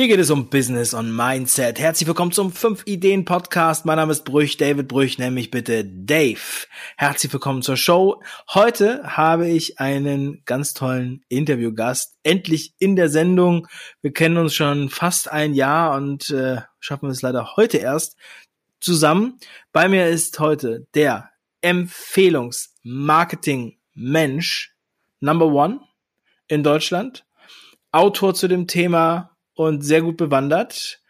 Hier geht es um Business und Mindset. Herzlich willkommen zum 5 Ideen Podcast. Mein Name ist Brüch, David Brüch, nenn mich bitte Dave. Herzlich willkommen zur Show. Heute habe ich einen ganz tollen Interviewgast. Endlich in der Sendung. Wir kennen uns schon fast ein Jahr und äh, schaffen es leider heute erst zusammen. Bei mir ist heute der Empfehlungsmarketing Mensch Number One in Deutschland. Autor zu dem Thema und sehr gut bewandert.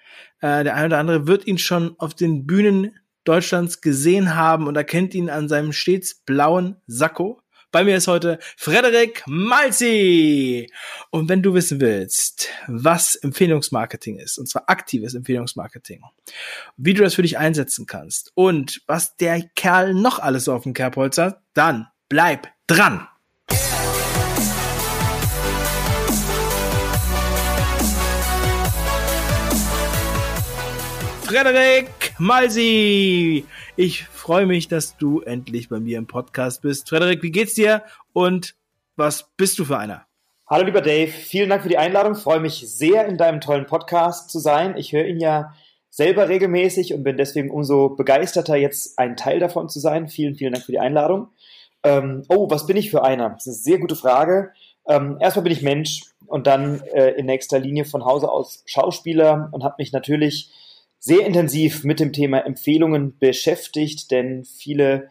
Äh, der eine oder andere wird ihn schon auf den Bühnen Deutschlands gesehen haben und erkennt ihn an seinem stets blauen Sakko. Bei mir ist heute Frederik Malzi. Und wenn du wissen willst, was Empfehlungsmarketing ist, und zwar aktives Empfehlungsmarketing, wie du das für dich einsetzen kannst und was der Kerl noch alles auf dem Kerbholz hat, dann bleib dran. Frederik Malsi. Ich freue mich, dass du endlich bei mir im Podcast bist. Frederik, wie geht's dir und was bist du für einer? Hallo lieber Dave, vielen Dank für die Einladung. Ich freue mich sehr, in deinem tollen Podcast zu sein. Ich höre ihn ja selber regelmäßig und bin deswegen umso begeisterter, jetzt ein Teil davon zu sein. Vielen, vielen Dank für die Einladung. Ähm, oh, was bin ich für einer? Das ist eine sehr gute Frage. Ähm, erstmal bin ich Mensch und dann äh, in nächster Linie von Hause aus Schauspieler und habe mich natürlich sehr intensiv mit dem Thema Empfehlungen beschäftigt, denn viele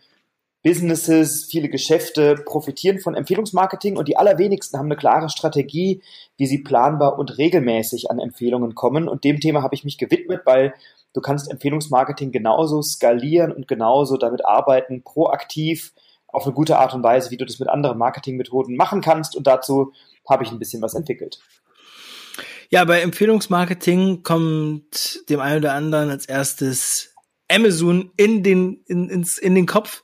Businesses, viele Geschäfte profitieren von Empfehlungsmarketing und die allerwenigsten haben eine klare Strategie, wie sie planbar und regelmäßig an Empfehlungen kommen. Und dem Thema habe ich mich gewidmet, weil du kannst Empfehlungsmarketing genauso skalieren und genauso damit arbeiten, proaktiv auf eine gute Art und Weise, wie du das mit anderen Marketingmethoden machen kannst. Und dazu habe ich ein bisschen was entwickelt. Ja, bei Empfehlungsmarketing kommt dem einen oder anderen als erstes Amazon in den, in, ins, in den Kopf,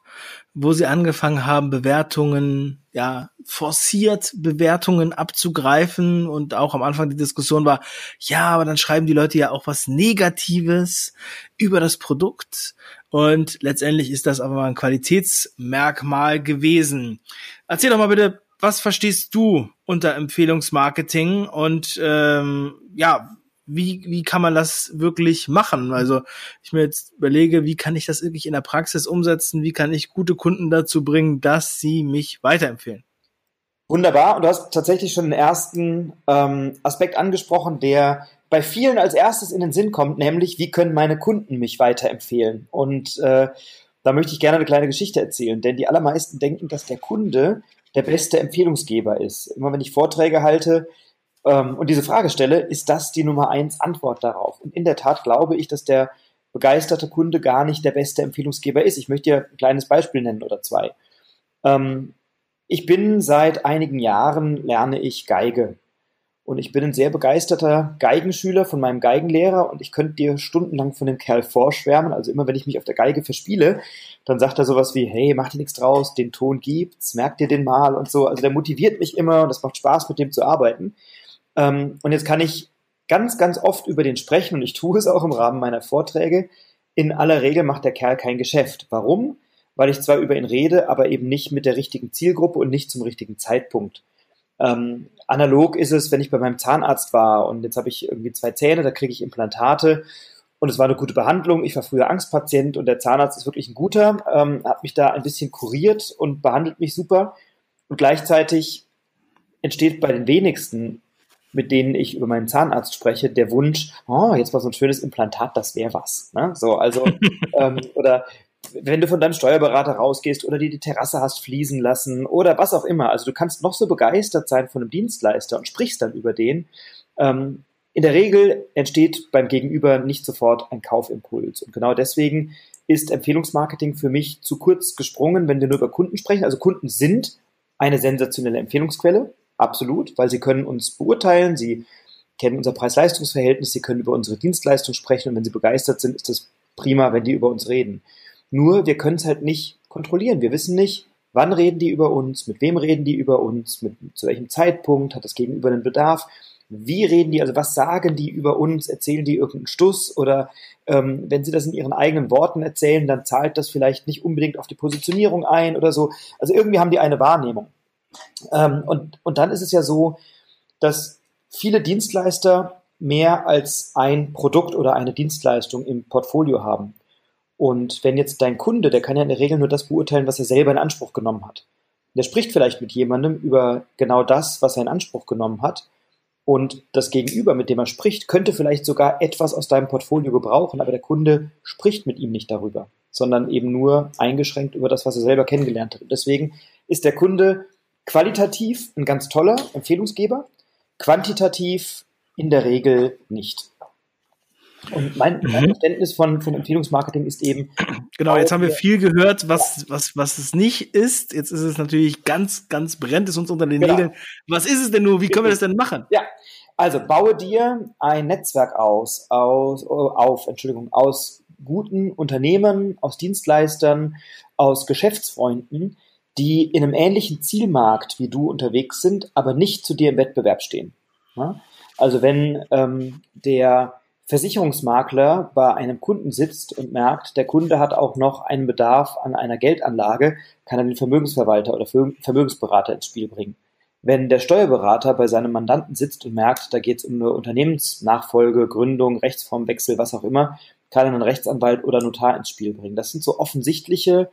wo sie angefangen haben, Bewertungen, ja, forciert Bewertungen abzugreifen und auch am Anfang die Diskussion war, ja, aber dann schreiben die Leute ja auch was Negatives über das Produkt und letztendlich ist das aber mal ein Qualitätsmerkmal gewesen. Erzähl doch mal bitte, was verstehst du unter Empfehlungsmarketing und ähm, ja, wie, wie kann man das wirklich machen? Also ich mir jetzt überlege, wie kann ich das wirklich in der Praxis umsetzen? Wie kann ich gute Kunden dazu bringen, dass sie mich weiterempfehlen? Wunderbar. Und du hast tatsächlich schon den ersten ähm, Aspekt angesprochen, der bei vielen als erstes in den Sinn kommt, nämlich wie können meine Kunden mich weiterempfehlen? Und äh, da möchte ich gerne eine kleine Geschichte erzählen, denn die allermeisten denken, dass der Kunde der beste Empfehlungsgeber ist. Immer wenn ich Vorträge halte ähm, und diese Frage stelle, ist das die Nummer eins Antwort darauf? Und in der Tat glaube ich, dass der begeisterte Kunde gar nicht der beste Empfehlungsgeber ist. Ich möchte dir ein kleines Beispiel nennen oder zwei. Ähm, ich bin seit einigen Jahren, lerne ich Geige. Und ich bin ein sehr begeisterter Geigenschüler von meinem Geigenlehrer und ich könnte dir stundenlang von dem Kerl vorschwärmen. Also immer wenn ich mich auf der Geige verspiele, dann sagt er sowas wie, hey, mach dir nichts draus, den Ton gibt's, merk dir den mal und so. Also der motiviert mich immer und es macht Spaß, mit dem zu arbeiten. Ähm, und jetzt kann ich ganz, ganz oft über den sprechen und ich tue es auch im Rahmen meiner Vorträge. In aller Regel macht der Kerl kein Geschäft. Warum? Weil ich zwar über ihn rede, aber eben nicht mit der richtigen Zielgruppe und nicht zum richtigen Zeitpunkt. Ähm, analog ist es, wenn ich bei meinem Zahnarzt war und jetzt habe ich irgendwie zwei Zähne, da kriege ich Implantate und es war eine gute Behandlung. Ich war früher Angstpatient und der Zahnarzt ist wirklich ein guter, ähm, hat mich da ein bisschen kuriert und behandelt mich super. Und gleichzeitig entsteht bei den wenigsten, mit denen ich über meinen Zahnarzt spreche, der Wunsch, oh, jetzt mal so ein schönes Implantat, das wäre was. Ne? So, also, ähm, oder wenn du von deinem Steuerberater rausgehst oder die die Terrasse hast fließen lassen oder was auch immer. Also du kannst noch so begeistert sein von einem Dienstleister und sprichst dann über den. Ähm, in der Regel entsteht beim Gegenüber nicht sofort ein Kaufimpuls. Und genau deswegen ist Empfehlungsmarketing für mich zu kurz gesprungen, wenn wir nur über Kunden sprechen. Also Kunden sind eine sensationelle Empfehlungsquelle, absolut, weil sie können uns beurteilen, sie kennen unser Preis-Leistungs-Verhältnis, sie können über unsere Dienstleistung sprechen und wenn sie begeistert sind, ist es prima, wenn die über uns reden. Nur wir können es halt nicht kontrollieren. Wir wissen nicht, wann reden die über uns, mit wem reden die über uns, mit, zu welchem Zeitpunkt hat das Gegenüber einen Bedarf. Wie reden die, also was sagen die über uns? Erzählen die irgendeinen Stuss? Oder ähm, wenn sie das in ihren eigenen Worten erzählen, dann zahlt das vielleicht nicht unbedingt auf die Positionierung ein oder so. Also irgendwie haben die eine Wahrnehmung. Ähm, und, und dann ist es ja so, dass viele Dienstleister mehr als ein Produkt oder eine Dienstleistung im Portfolio haben. Und wenn jetzt dein Kunde, der kann ja in der Regel nur das beurteilen, was er selber in Anspruch genommen hat. Der spricht vielleicht mit jemandem über genau das, was er in Anspruch genommen hat. Und das Gegenüber, mit dem er spricht, könnte vielleicht sogar etwas aus deinem Portfolio gebrauchen, aber der Kunde spricht mit ihm nicht darüber, sondern eben nur eingeschränkt über das, was er selber kennengelernt hat. Und deswegen ist der Kunde qualitativ ein ganz toller Empfehlungsgeber, quantitativ in der Regel nicht. Und mein, mhm. mein Verständnis von, von Empfehlungsmarketing ist eben. Genau, jetzt haben wir viel gehört, was, was, was es nicht ist. Jetzt ist es natürlich ganz, ganz brennt es uns unter den genau. Nägeln. Was ist es denn nur? Wie können wir das denn machen? Ja, also baue dir ein Netzwerk aus, aus, auf, Entschuldigung, aus guten Unternehmen, aus Dienstleistern, aus Geschäftsfreunden, die in einem ähnlichen Zielmarkt wie du unterwegs sind, aber nicht zu dir im Wettbewerb stehen. Also wenn ähm, der Versicherungsmakler bei einem Kunden sitzt und merkt, der Kunde hat auch noch einen Bedarf an einer Geldanlage, kann er den Vermögensverwalter oder Vermögensberater ins Spiel bringen. Wenn der Steuerberater bei seinem Mandanten sitzt und merkt, da geht es um eine Unternehmensnachfolge, Gründung, Rechtsformwechsel, was auch immer, kann er einen Rechtsanwalt oder Notar ins Spiel bringen. Das sind so offensichtliche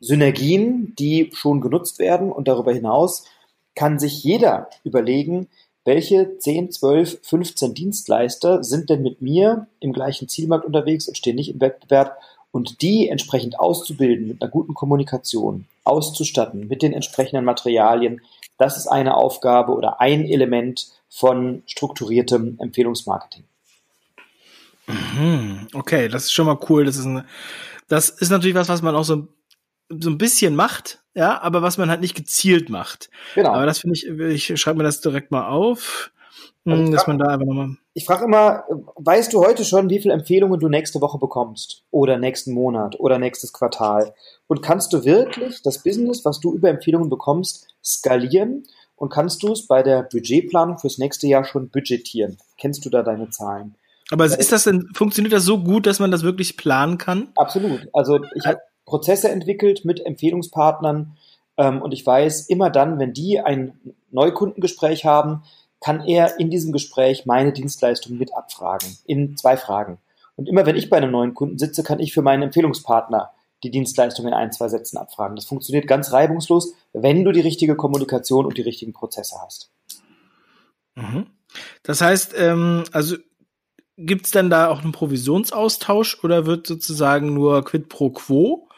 Synergien, die schon genutzt werden und darüber hinaus kann sich jeder überlegen, welche 10, 12, 15 Dienstleister sind denn mit mir im gleichen Zielmarkt unterwegs und stehen nicht im Wettbewerb und die entsprechend auszubilden mit einer guten Kommunikation, auszustatten mit den entsprechenden Materialien, das ist eine Aufgabe oder ein Element von strukturiertem Empfehlungsmarketing. Mhm. Okay, das ist schon mal cool. Das ist, eine, das ist natürlich was, was man auch so so ein bisschen macht, ja, aber was man halt nicht gezielt macht. Genau. Aber das finde ich, ich schreibe mir das direkt mal auf, also dass frag, man da einfach nochmal. Ich frage immer, weißt du heute schon, wie viele Empfehlungen du nächste Woche bekommst? Oder nächsten Monat oder nächstes Quartal? Und kannst du wirklich das Business, was du über Empfehlungen bekommst, skalieren? Und kannst du es bei der Budgetplanung fürs nächste Jahr schon budgetieren? Kennst du da deine Zahlen? Aber ist das denn, funktioniert das so gut, dass man das wirklich planen kann? Absolut. Also ich habe Prozesse entwickelt mit Empfehlungspartnern. Ähm, und ich weiß, immer dann, wenn die ein Neukundengespräch haben, kann er in diesem Gespräch meine Dienstleistung mit abfragen. In zwei Fragen. Und immer wenn ich bei einem neuen Kunden sitze, kann ich für meinen Empfehlungspartner die Dienstleistung in ein, zwei Sätzen abfragen. Das funktioniert ganz reibungslos, wenn du die richtige Kommunikation und die richtigen Prozesse hast. Mhm. Das heißt, ähm, also gibt es denn da auch einen Provisionsaustausch oder wird sozusagen nur quid pro quo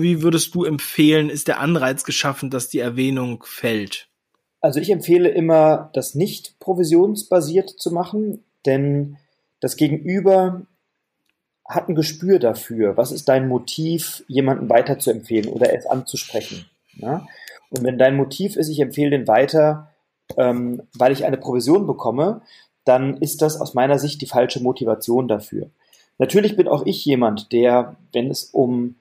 wie würdest du empfehlen, ist der Anreiz geschaffen, dass die Erwähnung fällt? Also ich empfehle immer, das nicht provisionsbasiert zu machen, denn das Gegenüber hat ein Gespür dafür. Was ist dein Motiv, jemanden weiterzuempfehlen oder es anzusprechen? Ja? Und wenn dein Motiv ist, ich empfehle den weiter, ähm, weil ich eine Provision bekomme, dann ist das aus meiner Sicht die falsche Motivation dafür. Natürlich bin auch ich jemand, der, wenn es um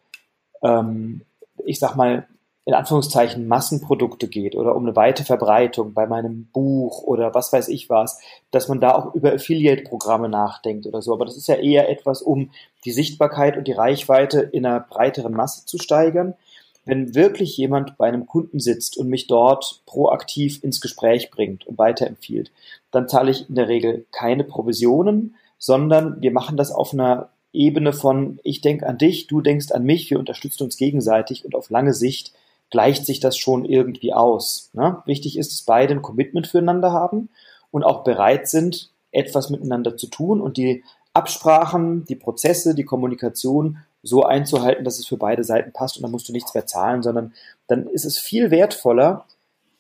ähm, ich sag mal, in Anführungszeichen Massenprodukte geht oder um eine weite Verbreitung bei meinem Buch oder was weiß ich was, dass man da auch über Affiliate-Programme nachdenkt oder so. Aber das ist ja eher etwas, um die Sichtbarkeit und die Reichweite in einer breiteren Masse zu steigern. Wenn wirklich jemand bei einem Kunden sitzt und mich dort proaktiv ins Gespräch bringt und weiterempfiehlt, dann zahle ich in der Regel keine Provisionen, sondern wir machen das auf einer Ebene von ich denke an dich, du denkst an mich, wir unterstützen uns gegenseitig und auf lange Sicht gleicht sich das schon irgendwie aus. Ne? Wichtig ist, dass beide ein Commitment füreinander haben und auch bereit sind, etwas miteinander zu tun und die Absprachen, die Prozesse, die Kommunikation so einzuhalten, dass es für beide Seiten passt und dann musst du nichts mehr zahlen, sondern dann ist es viel wertvoller,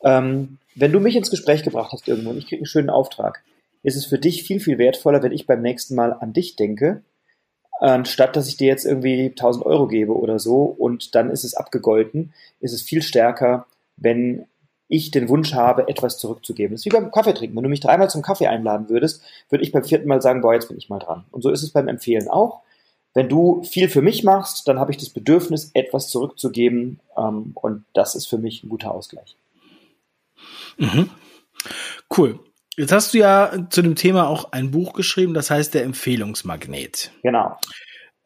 ähm, wenn du mich ins Gespräch gebracht hast irgendwo und ich kriege einen schönen Auftrag, ist es für dich viel, viel wertvoller, wenn ich beim nächsten Mal an dich denke anstatt dass ich dir jetzt irgendwie 1000 Euro gebe oder so und dann ist es abgegolten, ist es viel stärker, wenn ich den Wunsch habe, etwas zurückzugeben. Das ist wie beim Kaffee trinken. Wenn du mich dreimal zum Kaffee einladen würdest, würde ich beim vierten Mal sagen, boah, jetzt bin ich mal dran. Und so ist es beim Empfehlen auch. Wenn du viel für mich machst, dann habe ich das Bedürfnis, etwas zurückzugeben. Ähm, und das ist für mich ein guter Ausgleich. Mhm. Cool. Jetzt hast du ja zu dem Thema auch ein Buch geschrieben, das heißt der Empfehlungsmagnet. Genau.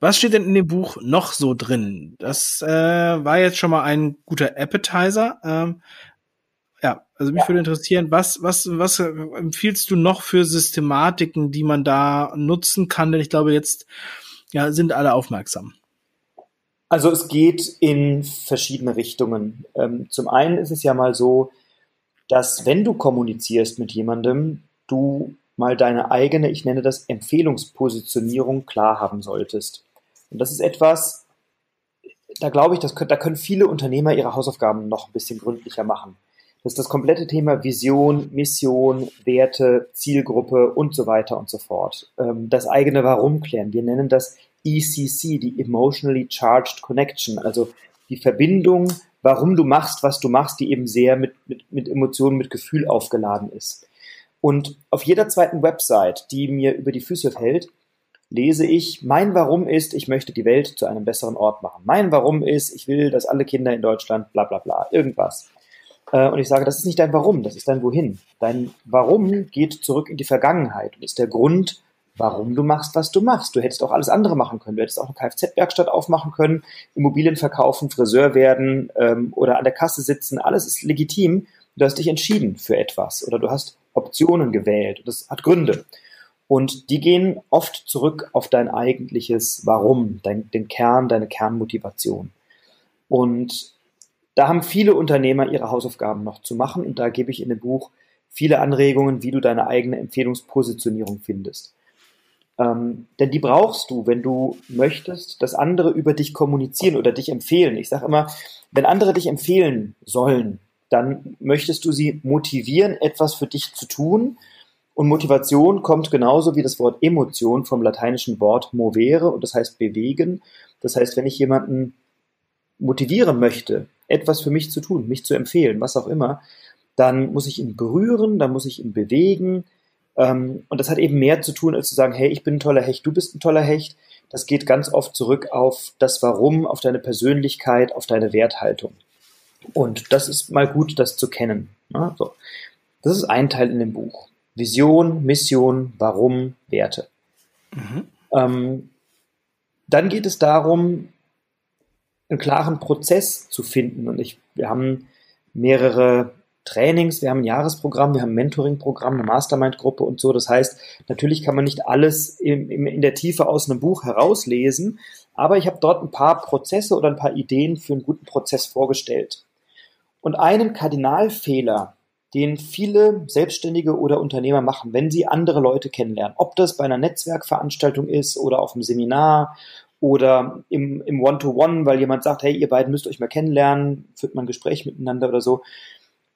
Was steht denn in dem Buch noch so drin? Das äh, war jetzt schon mal ein guter Appetizer. Ähm, ja, Also mich ja. würde interessieren, was, was, was empfiehlst du noch für Systematiken, die man da nutzen kann? Denn ich glaube, jetzt ja, sind alle aufmerksam. Also es geht in verschiedene Richtungen. Ähm, zum einen ist es ja mal so, dass wenn du kommunizierst mit jemandem, du mal deine eigene, ich nenne das Empfehlungspositionierung klar haben solltest. Und das ist etwas, da glaube ich, das, da können viele Unternehmer ihre Hausaufgaben noch ein bisschen gründlicher machen. Das ist das komplette Thema Vision, Mission, Werte, Zielgruppe und so weiter und so fort. Ähm, das eigene Warum klären. Wir nennen das ECC, die Emotionally Charged Connection, also die Verbindung, warum du machst, was du machst, die eben sehr mit, mit, mit Emotionen, mit Gefühl aufgeladen ist. Und auf jeder zweiten Website, die mir über die Füße fällt, lese ich, mein Warum ist, ich möchte die Welt zu einem besseren Ort machen. Mein Warum ist, ich will, dass alle Kinder in Deutschland bla bla bla, irgendwas. Äh, und ich sage, das ist nicht dein Warum, das ist dein Wohin. Dein Warum geht zurück in die Vergangenheit und ist der Grund, warum du machst, was du machst. Du hättest auch alles andere machen können. Du hättest auch eine Kfz-Werkstatt aufmachen können, Immobilien verkaufen, Friseur werden ähm, oder an der Kasse sitzen. Alles ist legitim. Du hast dich entschieden für etwas oder du hast Optionen gewählt. Das hat Gründe. Und die gehen oft zurück auf dein eigentliches Warum, dein, den Kern, deine Kernmotivation. Und da haben viele Unternehmer ihre Hausaufgaben noch zu machen und da gebe ich in dem Buch viele Anregungen, wie du deine eigene Empfehlungspositionierung findest. Ähm, denn die brauchst du, wenn du möchtest, dass andere über dich kommunizieren oder dich empfehlen. Ich sage immer, wenn andere dich empfehlen sollen, dann möchtest du sie motivieren, etwas für dich zu tun. Und Motivation kommt genauso wie das Wort Emotion vom lateinischen Wort movere und das heißt bewegen. Das heißt, wenn ich jemanden motivieren möchte, etwas für mich zu tun, mich zu empfehlen, was auch immer, dann muss ich ihn berühren, dann muss ich ihn bewegen. Ähm, und das hat eben mehr zu tun, als zu sagen, hey, ich bin ein toller Hecht, du bist ein toller Hecht. Das geht ganz oft zurück auf das Warum, auf deine Persönlichkeit, auf deine Werthaltung. Und das ist mal gut, das zu kennen. Ja, so. Das ist ein Teil in dem Buch. Vision, Mission, Warum, Werte. Mhm. Ähm, dann geht es darum, einen klaren Prozess zu finden. Und ich, wir haben mehrere Trainings, wir haben ein Jahresprogramm, wir haben ein Mentoring-Programm, eine Mastermind-Gruppe und so. Das heißt, natürlich kann man nicht alles in, in der Tiefe aus einem Buch herauslesen, aber ich habe dort ein paar Prozesse oder ein paar Ideen für einen guten Prozess vorgestellt. Und einen Kardinalfehler, den viele Selbstständige oder Unternehmer machen, wenn sie andere Leute kennenlernen, ob das bei einer Netzwerkveranstaltung ist oder auf einem Seminar oder im, im One-to-One, weil jemand sagt, hey, ihr beiden müsst euch mal kennenlernen, führt man ein Gespräch miteinander oder so.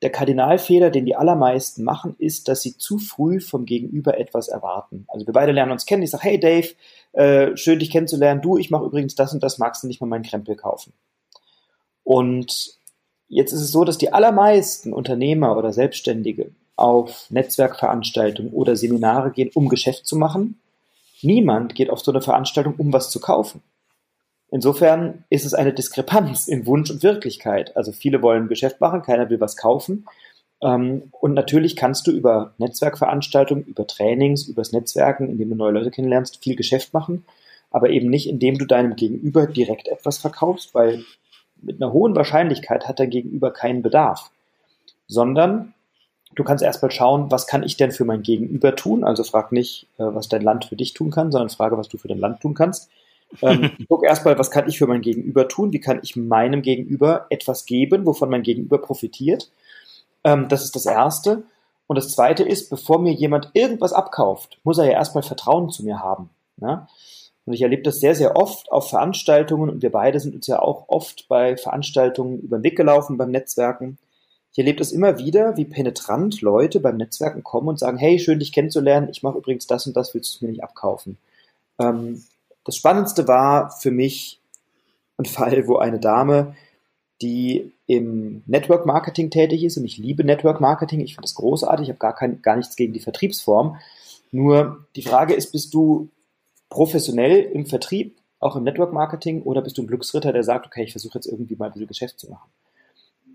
Der Kardinalfehler, den die allermeisten machen, ist, dass sie zu früh vom Gegenüber etwas erwarten. Also wir beide lernen uns kennen. Ich sage, hey Dave, äh, schön dich kennenzulernen. Du, ich mache übrigens das und das, magst du nicht mal meinen Krempel kaufen? Und jetzt ist es so, dass die allermeisten Unternehmer oder Selbstständige auf Netzwerkveranstaltungen oder Seminare gehen, um Geschäft zu machen Niemand geht auf so eine Veranstaltung, um was zu kaufen. Insofern ist es eine Diskrepanz in Wunsch und Wirklichkeit. Also viele wollen Geschäft machen, keiner will was kaufen. Ähm, und natürlich kannst du über Netzwerkveranstaltungen, über Trainings, übers Netzwerken, indem du neue Leute kennenlernst, viel Geschäft machen, aber eben nicht, indem du deinem Gegenüber direkt etwas verkaufst, weil mit einer hohen Wahrscheinlichkeit hat dein Gegenüber keinen Bedarf, sondern du kannst erstmal schauen, was kann ich denn für mein Gegenüber tun? Also frag nicht, äh, was dein Land für dich tun kann, sondern frage, was du für dein Land tun kannst. Ähm, guck erstmal, was kann ich für mein Gegenüber tun? Wie kann ich meinem Gegenüber etwas geben, wovon mein Gegenüber profitiert? Ähm, das ist das Erste. Und das Zweite ist, bevor mir jemand irgendwas abkauft, muss er ja erstmal Vertrauen zu mir haben. Ne? Und ich erlebe das sehr, sehr oft auf Veranstaltungen und wir beide sind uns ja auch oft bei Veranstaltungen über den Weg gelaufen beim Netzwerken ich erlebe das immer wieder, wie penetrant Leute beim Netzwerken kommen und sagen, hey, schön dich kennenzulernen, ich mache übrigens das und das, willst du es mir nicht abkaufen? Ähm, das Spannendste war für mich ein Fall, wo eine Dame, die im Network Marketing tätig ist, und ich liebe Network Marketing, ich finde das großartig, ich habe gar, gar nichts gegen die Vertriebsform. Nur die Frage ist, bist du professionell im Vertrieb, auch im Network Marketing, oder bist du ein Glücksritter, der sagt, okay, ich versuche jetzt irgendwie mal ein bisschen Geschäft zu machen?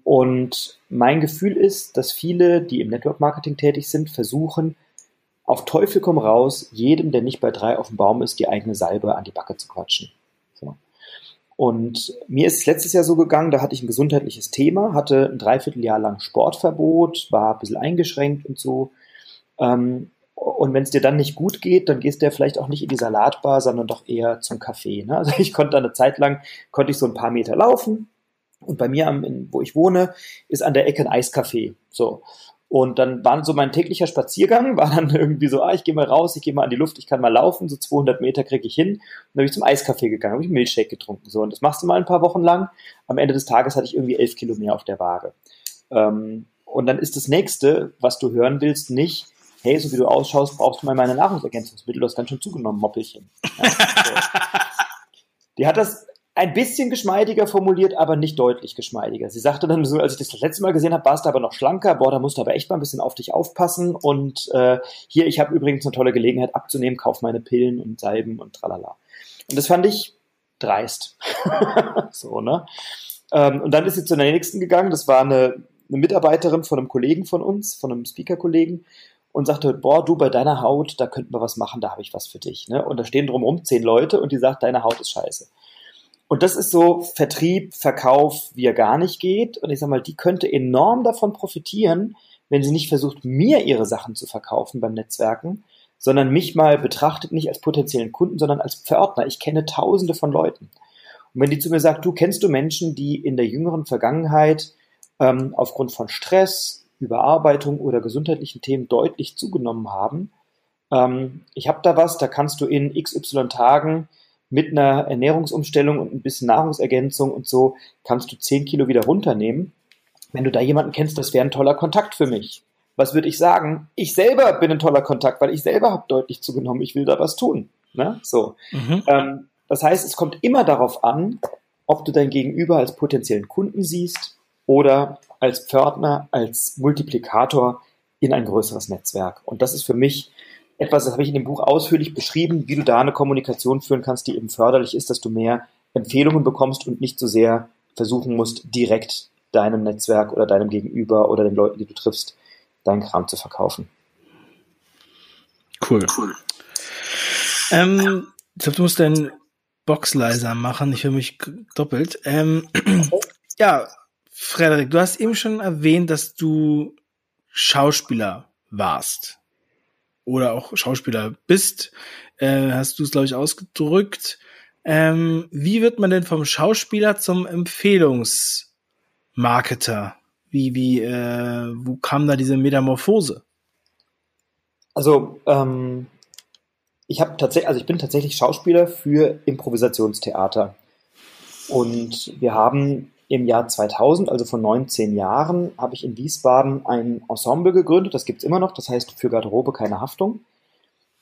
Und mein Gefühl ist, dass viele, die im Network Marketing tätig sind, versuchen, auf Teufel komm raus, jedem, der nicht bei drei auf dem Baum ist, die eigene Salbe an die Backe zu quatschen. So. Und mir ist es letztes Jahr so gegangen, da hatte ich ein gesundheitliches Thema, hatte ein Dreivierteljahr lang Sportverbot, war ein bisschen eingeschränkt und so. Ähm, und wenn es dir dann nicht gut geht, dann gehst du ja vielleicht auch nicht in die Salatbar, sondern doch eher zum Café. Ne? Also ich konnte eine Zeit lang, konnte ich so ein paar Meter laufen. Und bei mir, am, in, wo ich wohne, ist an der Ecke ein Eiscafé. So. Und dann war so mein täglicher Spaziergang, war dann irgendwie so, ah, ich gehe mal raus, ich gehe mal an die Luft, ich kann mal laufen, so 200 Meter kriege ich hin. Und dann bin ich zum Eiscafé gegangen, habe ich einen Milchshake getrunken. So, und das machst du mal ein paar Wochen lang. Am Ende des Tages hatte ich irgendwie elf Kilo mehr auf der Waage. Ähm, und dann ist das nächste, was du hören willst, nicht, hey, so wie du ausschaust, brauchst du mal meine Nahrungsergänzungsmittel, du hast ganz schön zugenommen, Moppelchen. Ja, so. Die hat das ein bisschen geschmeidiger formuliert, aber nicht deutlich geschmeidiger. Sie sagte dann so, als ich das das letzte Mal gesehen habe, warst du aber noch schlanker, boah, da musst du aber echt mal ein bisschen auf dich aufpassen und äh, hier, ich habe übrigens eine tolle Gelegenheit abzunehmen, kauf meine Pillen und Salben und tralala. Und das fand ich dreist. so, ne? Ähm, und dann ist sie zu der nächsten gegangen, das war eine, eine Mitarbeiterin von einem Kollegen von uns, von einem Speaker-Kollegen und sagte, boah, du bei deiner Haut, da könnten wir was machen, da habe ich was für dich. Ne? Und da stehen drumherum zehn Leute und die sagt, deine Haut ist scheiße. Und das ist so Vertrieb, Verkauf, wie er gar nicht geht. Und ich sag mal, die könnte enorm davon profitieren, wenn sie nicht versucht, mir ihre Sachen zu verkaufen beim Netzwerken, sondern mich mal betrachtet nicht als potenziellen Kunden, sondern als Pförtner. Ich kenne tausende von Leuten. Und wenn die zu mir sagt, du kennst du Menschen, die in der jüngeren Vergangenheit ähm, aufgrund von Stress, Überarbeitung oder gesundheitlichen Themen deutlich zugenommen haben, ähm, ich habe da was, da kannst du in XY Tagen mit einer Ernährungsumstellung und ein bisschen Nahrungsergänzung und so kannst du 10 Kilo wieder runternehmen. Wenn du da jemanden kennst, das wäre ein toller Kontakt für mich. Was würde ich sagen? Ich selber bin ein toller Kontakt, weil ich selber habe deutlich zugenommen. Ich will da was tun. Ne? So. Mhm. Ähm, das heißt, es kommt immer darauf an, ob du dein Gegenüber als potenziellen Kunden siehst oder als Pförtner, als Multiplikator in ein größeres Netzwerk. Und das ist für mich etwas, das habe ich in dem Buch ausführlich beschrieben, wie du da eine Kommunikation führen kannst, die eben förderlich ist, dass du mehr Empfehlungen bekommst und nicht so sehr versuchen musst, direkt deinem Netzwerk oder deinem Gegenüber oder den Leuten, die du triffst, deinen Kram zu verkaufen. Cool. cool. Ähm, ich glaube, du musst deinen Box leiser machen. Ich höre mich doppelt. Ähm, ja, Frederik, du hast eben schon erwähnt, dass du Schauspieler warst oder auch Schauspieler bist, äh, hast du es, glaube ich, ausgedrückt. Ähm, wie wird man denn vom Schauspieler zum Empfehlungsmarketer? Wie, wie, äh, wo kam da diese Metamorphose? Also, ähm, ich habe tatsächlich, also ich bin tatsächlich Schauspieler für Improvisationstheater. Und wir haben im Jahr 2000, also vor 19 Jahren, habe ich in Wiesbaden ein Ensemble gegründet. Das gibt es immer noch. Das heißt für Garderobe keine Haftung.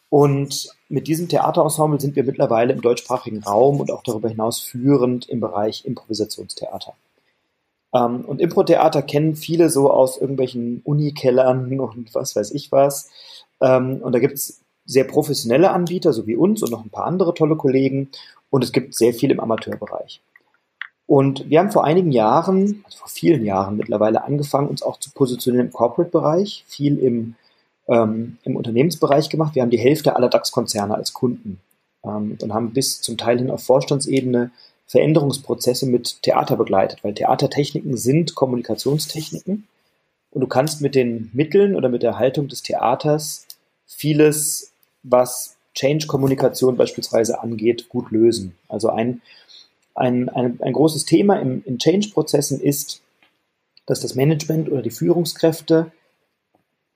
Und mit diesem Theaterensemble sind wir mittlerweile im deutschsprachigen Raum und auch darüber hinaus führend im Bereich Improvisationstheater. Ähm, und Impro-Theater kennen viele so aus irgendwelchen Unikellern und was weiß ich was. Ähm, und da gibt es sehr professionelle Anbieter, so wie uns und noch ein paar andere tolle Kollegen. Und es gibt sehr viel im Amateurbereich. Und wir haben vor einigen Jahren, also vor vielen Jahren mittlerweile angefangen, uns auch zu positionieren im Corporate-Bereich, viel im, ähm, im Unternehmensbereich gemacht. Wir haben die Hälfte aller DAX-Konzerne als Kunden ähm, und haben bis zum Teil hin auf Vorstandsebene Veränderungsprozesse mit Theater begleitet, weil Theatertechniken sind Kommunikationstechniken und du kannst mit den Mitteln oder mit der Haltung des Theaters vieles, was Change-Kommunikation beispielsweise angeht, gut lösen. Also ein ein, ein, ein großes Thema im, in Change-Prozessen ist, dass das Management oder die Führungskräfte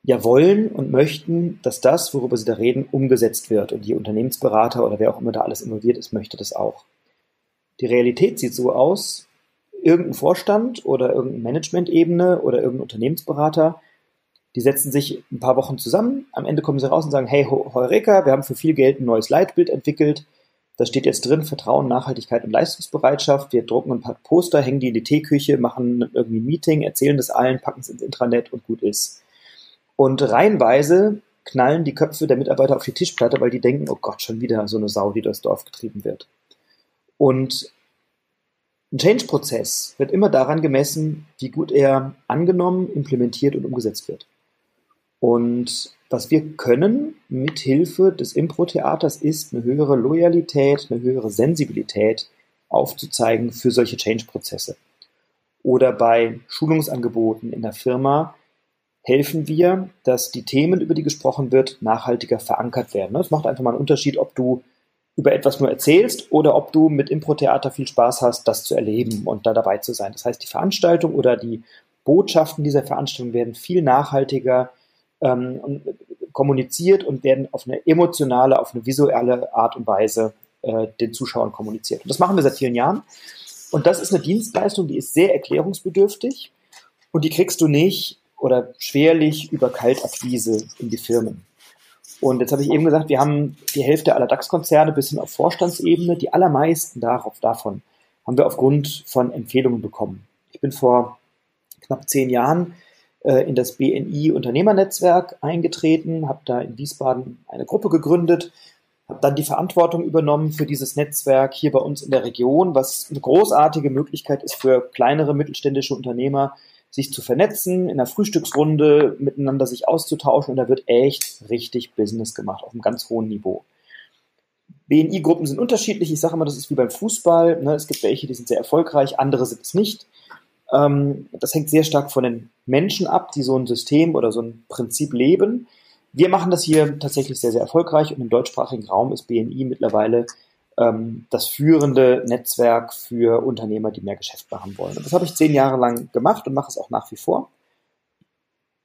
ja wollen und möchten, dass das, worüber sie da reden, umgesetzt wird. Und die Unternehmensberater oder wer auch immer da alles involviert ist, möchte das auch. Die Realität sieht so aus, irgendein Vorstand oder irgendeine Management-Ebene oder irgendein Unternehmensberater, die setzen sich ein paar Wochen zusammen, am Ende kommen sie raus und sagen, hey Heureka, wir haben für viel Geld ein neues Leitbild entwickelt, da steht jetzt drin Vertrauen, Nachhaltigkeit und Leistungsbereitschaft. Wir drucken ein paar Poster, hängen die in die Teeküche, machen irgendwie ein Meeting, erzählen das allen, packen es ins Intranet und gut ist. Und reihenweise knallen die Köpfe der Mitarbeiter auf die Tischplatte, weil die denken, oh Gott, schon wieder so eine Sau, die durchs Dorf getrieben wird. Und ein Change-Prozess wird immer daran gemessen, wie gut er angenommen, implementiert und umgesetzt wird. Und was wir können mit Hilfe des Impro-Theaters ist eine höhere Loyalität, eine höhere Sensibilität aufzuzeigen für solche Change-Prozesse. Oder bei Schulungsangeboten in der Firma helfen wir, dass die Themen, über die gesprochen wird, nachhaltiger verankert werden. Es macht einfach mal einen Unterschied, ob du über etwas nur erzählst oder ob du mit Impro-Theater viel Spaß hast, das zu erleben und da dabei zu sein. Das heißt, die Veranstaltung oder die Botschaften dieser Veranstaltung werden viel nachhaltiger ähm, kommuniziert und werden auf eine emotionale, auf eine visuelle Art und Weise äh, den Zuschauern kommuniziert. Und das machen wir seit vielen Jahren. Und das ist eine Dienstleistung, die ist sehr erklärungsbedürftig und die kriegst du nicht oder schwerlich über Kaltakquise in die Firmen. Und jetzt habe ich eben gesagt, wir haben die Hälfte aller DAX-Konzerne bis hin auf Vorstandsebene. Die allermeisten darauf, davon haben wir aufgrund von Empfehlungen bekommen. Ich bin vor knapp zehn Jahren äh, in das BNI Unternehmernetzwerk eingetreten, habe da in Wiesbaden eine Gruppe gegründet, habe dann die Verantwortung übernommen für dieses Netzwerk hier bei uns in der Region, was eine großartige Möglichkeit ist für kleinere mittelständische Unternehmer, sich zu vernetzen, in einer Frühstücksrunde miteinander sich auszutauschen und da wird echt richtig Business gemacht auf einem ganz hohen Niveau. BNI-Gruppen sind unterschiedlich. Ich sage immer, das ist wie beim Fußball. Ne? Es gibt welche, die sind sehr erfolgreich, andere sind es nicht. Ähm, das hängt sehr stark von den Menschen ab, die so ein System oder so ein Prinzip leben. Wir machen das hier tatsächlich sehr, sehr erfolgreich und im deutschsprachigen Raum ist BNI mittlerweile ähm, das führende Netzwerk für Unternehmer, die mehr Geschäft machen wollen. Und das habe ich zehn Jahre lang gemacht und mache es auch nach wie vor.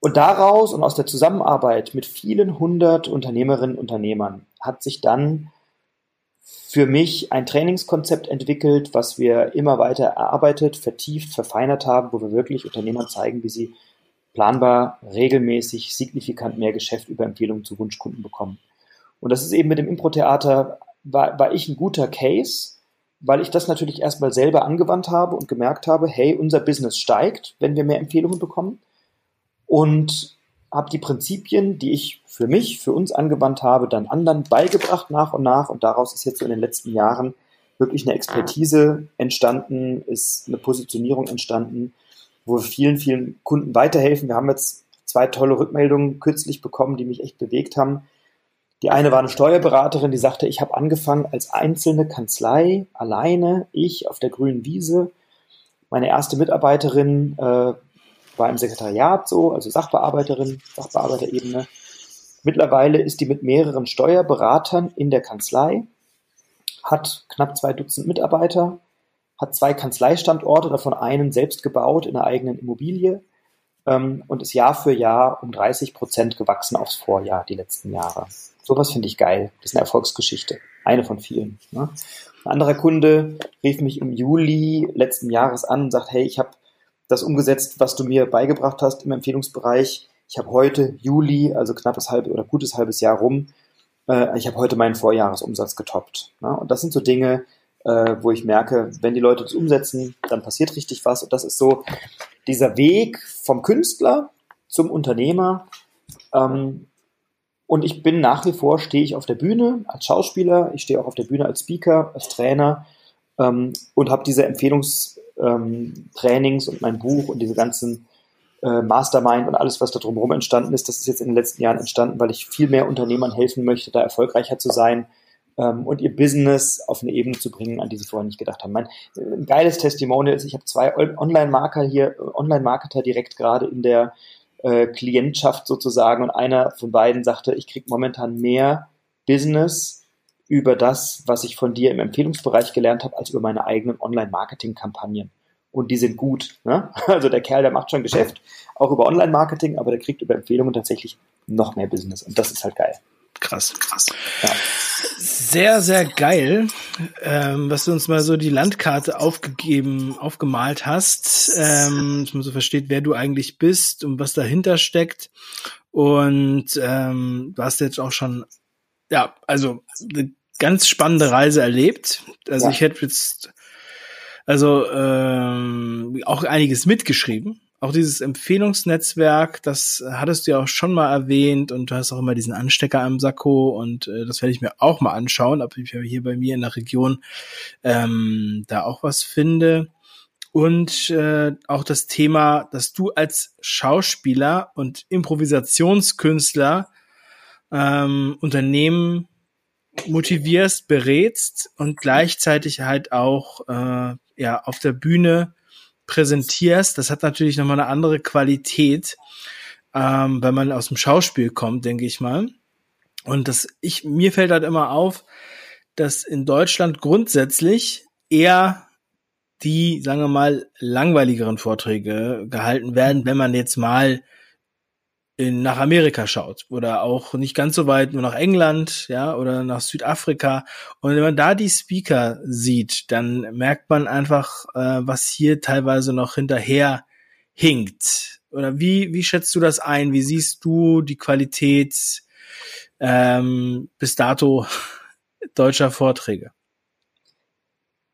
Und daraus und aus der Zusammenarbeit mit vielen hundert Unternehmerinnen und Unternehmern hat sich dann für mich ein Trainingskonzept entwickelt, was wir immer weiter erarbeitet, vertieft, verfeinert haben, wo wir wirklich Unternehmern zeigen, wie sie planbar, regelmäßig, signifikant mehr Geschäft über Empfehlungen zu Wunschkunden bekommen. Und das ist eben mit dem Impro-Theater war, war ich ein guter Case, weil ich das natürlich erstmal selber angewandt habe und gemerkt habe, hey, unser Business steigt, wenn wir mehr Empfehlungen bekommen. Und habe die Prinzipien, die ich für mich, für uns angewandt habe, dann anderen beigebracht nach und nach. Und daraus ist jetzt so in den letzten Jahren wirklich eine Expertise entstanden, ist eine Positionierung entstanden, wo wir vielen, vielen Kunden weiterhelfen. Wir haben jetzt zwei tolle Rückmeldungen kürzlich bekommen, die mich echt bewegt haben. Die eine war eine Steuerberaterin, die sagte, ich habe angefangen als einzelne Kanzlei, alleine, ich auf der grünen Wiese. Meine erste Mitarbeiterin äh, war im Sekretariat so, also Sachbearbeiterin, Sachbearbeiterebene. Mittlerweile ist die mit mehreren Steuerberatern in der Kanzlei, hat knapp zwei Dutzend Mitarbeiter, hat zwei Kanzleistandorte, davon einen selbst gebaut in einer eigenen Immobilie ähm, und ist Jahr für Jahr um 30 Prozent gewachsen aufs Vorjahr die letzten Jahre. Sowas finde ich geil. Das ist eine Erfolgsgeschichte. Eine von vielen. Ne? Ein anderer Kunde rief mich im Juli letzten Jahres an und sagt, hey, ich habe das umgesetzt, was du mir beigebracht hast im Empfehlungsbereich. Ich habe heute Juli, also knappes halbes oder gutes halbes Jahr rum, äh, ich habe heute meinen Vorjahresumsatz getoppt. Ne? Und das sind so Dinge, äh, wo ich merke, wenn die Leute das umsetzen, dann passiert richtig was. Und das ist so dieser Weg vom Künstler zum Unternehmer, ähm, und ich bin nach wie vor, stehe ich auf der Bühne als Schauspieler, ich stehe auch auf der Bühne als Speaker, als Trainer ähm, und habe diese Empfehlungstrainings ähm, und mein Buch und diese ganzen äh, Mastermind und alles, was da drumherum entstanden ist, das ist jetzt in den letzten Jahren entstanden, weil ich viel mehr Unternehmern helfen möchte, da erfolgreicher zu sein ähm, und ihr Business auf eine Ebene zu bringen, an die sie vorher nicht gedacht haben. Mein äh, geiles Testimonial ist, ich habe zwei Online-Marker hier, Online-Marketer direkt gerade in der äh, Klientschaft sozusagen und einer von beiden sagte, ich kriege momentan mehr Business über das, was ich von dir im Empfehlungsbereich gelernt habe, als über meine eigenen Online-Marketing-Kampagnen. Und die sind gut. Ne? Also der Kerl, der macht schon Geschäft, auch über Online-Marketing, aber der kriegt über Empfehlungen tatsächlich noch mehr Business. Und das ist halt geil. Krass, krass. Ja. Sehr, sehr geil, ähm, was du uns mal so die Landkarte aufgegeben, aufgemalt hast, ähm, dass man so versteht, wer du eigentlich bist und was dahinter steckt. Und ähm, du hast jetzt auch schon, ja, also eine ganz spannende Reise erlebt. Also ja. ich hätte jetzt also ähm, auch einiges mitgeschrieben auch dieses Empfehlungsnetzwerk, das hattest du ja auch schon mal erwähnt und du hast auch immer diesen Anstecker am Sakko und äh, das werde ich mir auch mal anschauen, ob ich hier bei mir in der Region ähm, da auch was finde. Und äh, auch das Thema, dass du als Schauspieler und Improvisationskünstler ähm, Unternehmen motivierst, berätst und gleichzeitig halt auch äh, ja auf der Bühne präsentierst. Das hat natürlich nochmal eine andere Qualität, ähm, wenn man aus dem Schauspiel kommt, denke ich mal. Und das ich mir fällt halt immer auf, dass in Deutschland grundsätzlich eher die, sagen wir mal, langweiligeren Vorträge gehalten werden, wenn man jetzt mal in, nach Amerika schaut oder auch nicht ganz so weit nur nach England, ja, oder nach Südafrika. Und wenn man da die Speaker sieht, dann merkt man einfach, äh, was hier teilweise noch hinterher hinkt. Oder wie, wie schätzt du das ein? Wie siehst du die Qualität ähm, bis dato deutscher Vorträge?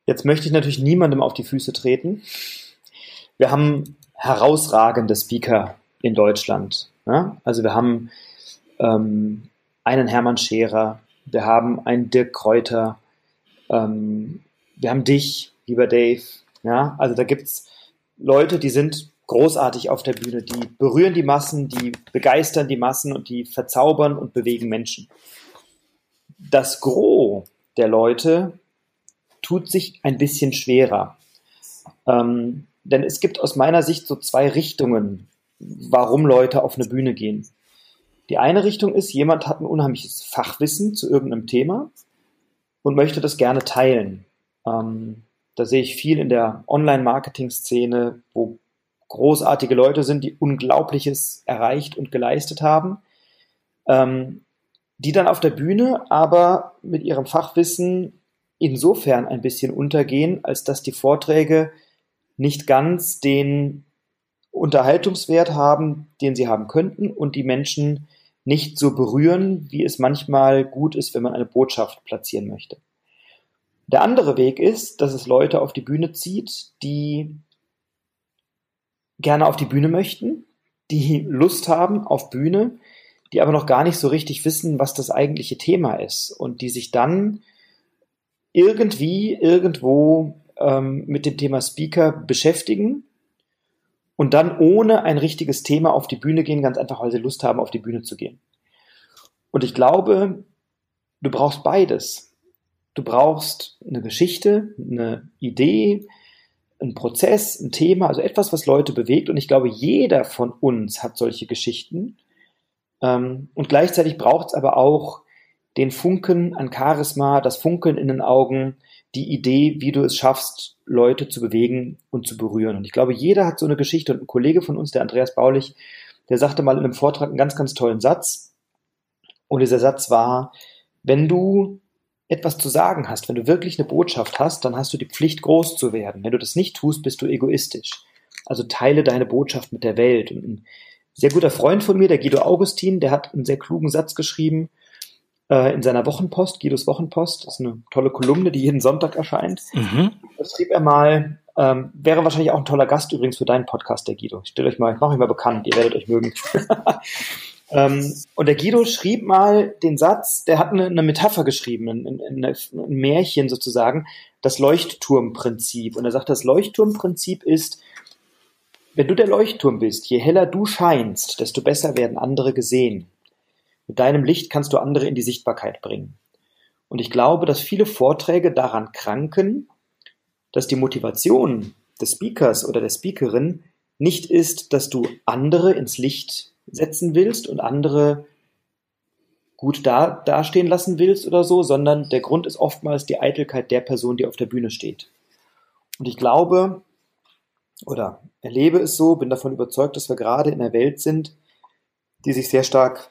Jetzt möchte ich natürlich niemandem auf die Füße treten. Wir haben herausragende Speaker in Deutschland. Ja? Also wir haben ähm, einen Hermann Scherer, wir haben einen Dirk Kräuter, ähm, wir haben dich, lieber Dave. Ja? Also da gibt's Leute, die sind großartig auf der Bühne, die berühren die Massen, die begeistern die Massen und die verzaubern und bewegen Menschen. Das Gros der Leute tut sich ein bisschen schwerer. Ähm, denn es gibt aus meiner Sicht so zwei Richtungen, warum Leute auf eine Bühne gehen. Die eine Richtung ist, jemand hat ein unheimliches Fachwissen zu irgendeinem Thema und möchte das gerne teilen. Ähm, da sehe ich viel in der Online-Marketing-Szene, wo großartige Leute sind, die Unglaubliches erreicht und geleistet haben, ähm, die dann auf der Bühne aber mit ihrem Fachwissen insofern ein bisschen untergehen, als dass die Vorträge nicht ganz den Unterhaltungswert haben, den sie haben könnten und die Menschen nicht so berühren, wie es manchmal gut ist, wenn man eine Botschaft platzieren möchte. Der andere Weg ist, dass es Leute auf die Bühne zieht, die gerne auf die Bühne möchten, die Lust haben auf Bühne, die aber noch gar nicht so richtig wissen, was das eigentliche Thema ist und die sich dann irgendwie irgendwo ähm, mit dem Thema Speaker beschäftigen und dann ohne ein richtiges Thema auf die Bühne gehen, ganz einfach, weil sie Lust haben, auf die Bühne zu gehen. Und ich glaube, du brauchst beides. Du brauchst eine Geschichte, eine Idee, ein Prozess, ein Thema, also etwas, was Leute bewegt. Und ich glaube, jeder von uns hat solche Geschichten. Ähm, und gleichzeitig braucht es aber auch den Funken an Charisma, das Funkeln in den Augen, die Idee, wie du es schaffst, Leute zu bewegen und zu berühren. Und ich glaube, jeder hat so eine Geschichte. Und ein Kollege von uns, der Andreas Baulich, der sagte mal in einem Vortrag einen ganz, ganz tollen Satz. Und dieser Satz war, wenn du etwas zu sagen hast, wenn du wirklich eine Botschaft hast, dann hast du die Pflicht, groß zu werden. Wenn du das nicht tust, bist du egoistisch. Also teile deine Botschaft mit der Welt. Und ein sehr guter Freund von mir, der Guido Augustin, der hat einen sehr klugen Satz geschrieben, in seiner Wochenpost, Guidos Wochenpost. Das ist eine tolle Kolumne, die jeden Sonntag erscheint. Mhm. Da schrieb er mal, ähm, wäre wahrscheinlich auch ein toller Gast übrigens für deinen Podcast, der Guido. Ich stelle euch mal, ich mache euch mal bekannt, ihr werdet euch mögen. ähm, und der Guido schrieb mal den Satz, der hat eine, eine Metapher geschrieben, ein, ein, ein, Märchen sozusagen, das Leuchtturmprinzip. Und er sagt, das Leuchtturmprinzip ist, wenn du der Leuchtturm bist, je heller du scheinst, desto besser werden andere gesehen. Mit deinem Licht kannst du andere in die Sichtbarkeit bringen. Und ich glaube, dass viele Vorträge daran kranken, dass die Motivation des Speakers oder der Speakerin nicht ist, dass du andere ins Licht setzen willst und andere gut da, dastehen lassen willst oder so, sondern der Grund ist oftmals die Eitelkeit der Person, die auf der Bühne steht. Und ich glaube oder erlebe es so, bin davon überzeugt, dass wir gerade in einer Welt sind, die sich sehr stark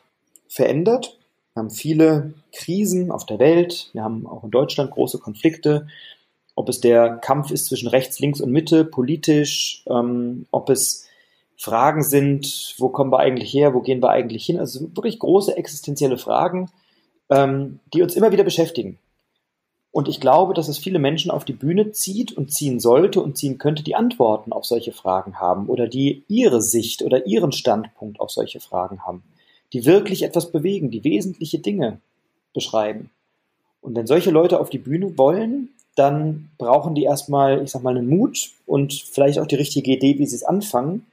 verändert. Wir haben viele Krisen auf der Welt. Wir haben auch in Deutschland große Konflikte. Ob es der Kampf ist zwischen rechts, links und Mitte, politisch, ähm, ob es Fragen sind, wo kommen wir eigentlich her, wo gehen wir eigentlich hin. Also wirklich große existenzielle Fragen, ähm, die uns immer wieder beschäftigen. Und ich glaube, dass es viele Menschen auf die Bühne zieht und ziehen sollte und ziehen könnte, die Antworten auf solche Fragen haben oder die ihre Sicht oder ihren Standpunkt auf solche Fragen haben die wirklich etwas bewegen, die wesentliche Dinge beschreiben. Und wenn solche Leute auf die Bühne wollen, dann brauchen die erstmal, ich sag mal, einen Mut und vielleicht auch die richtige Idee, wie sie es anfangen.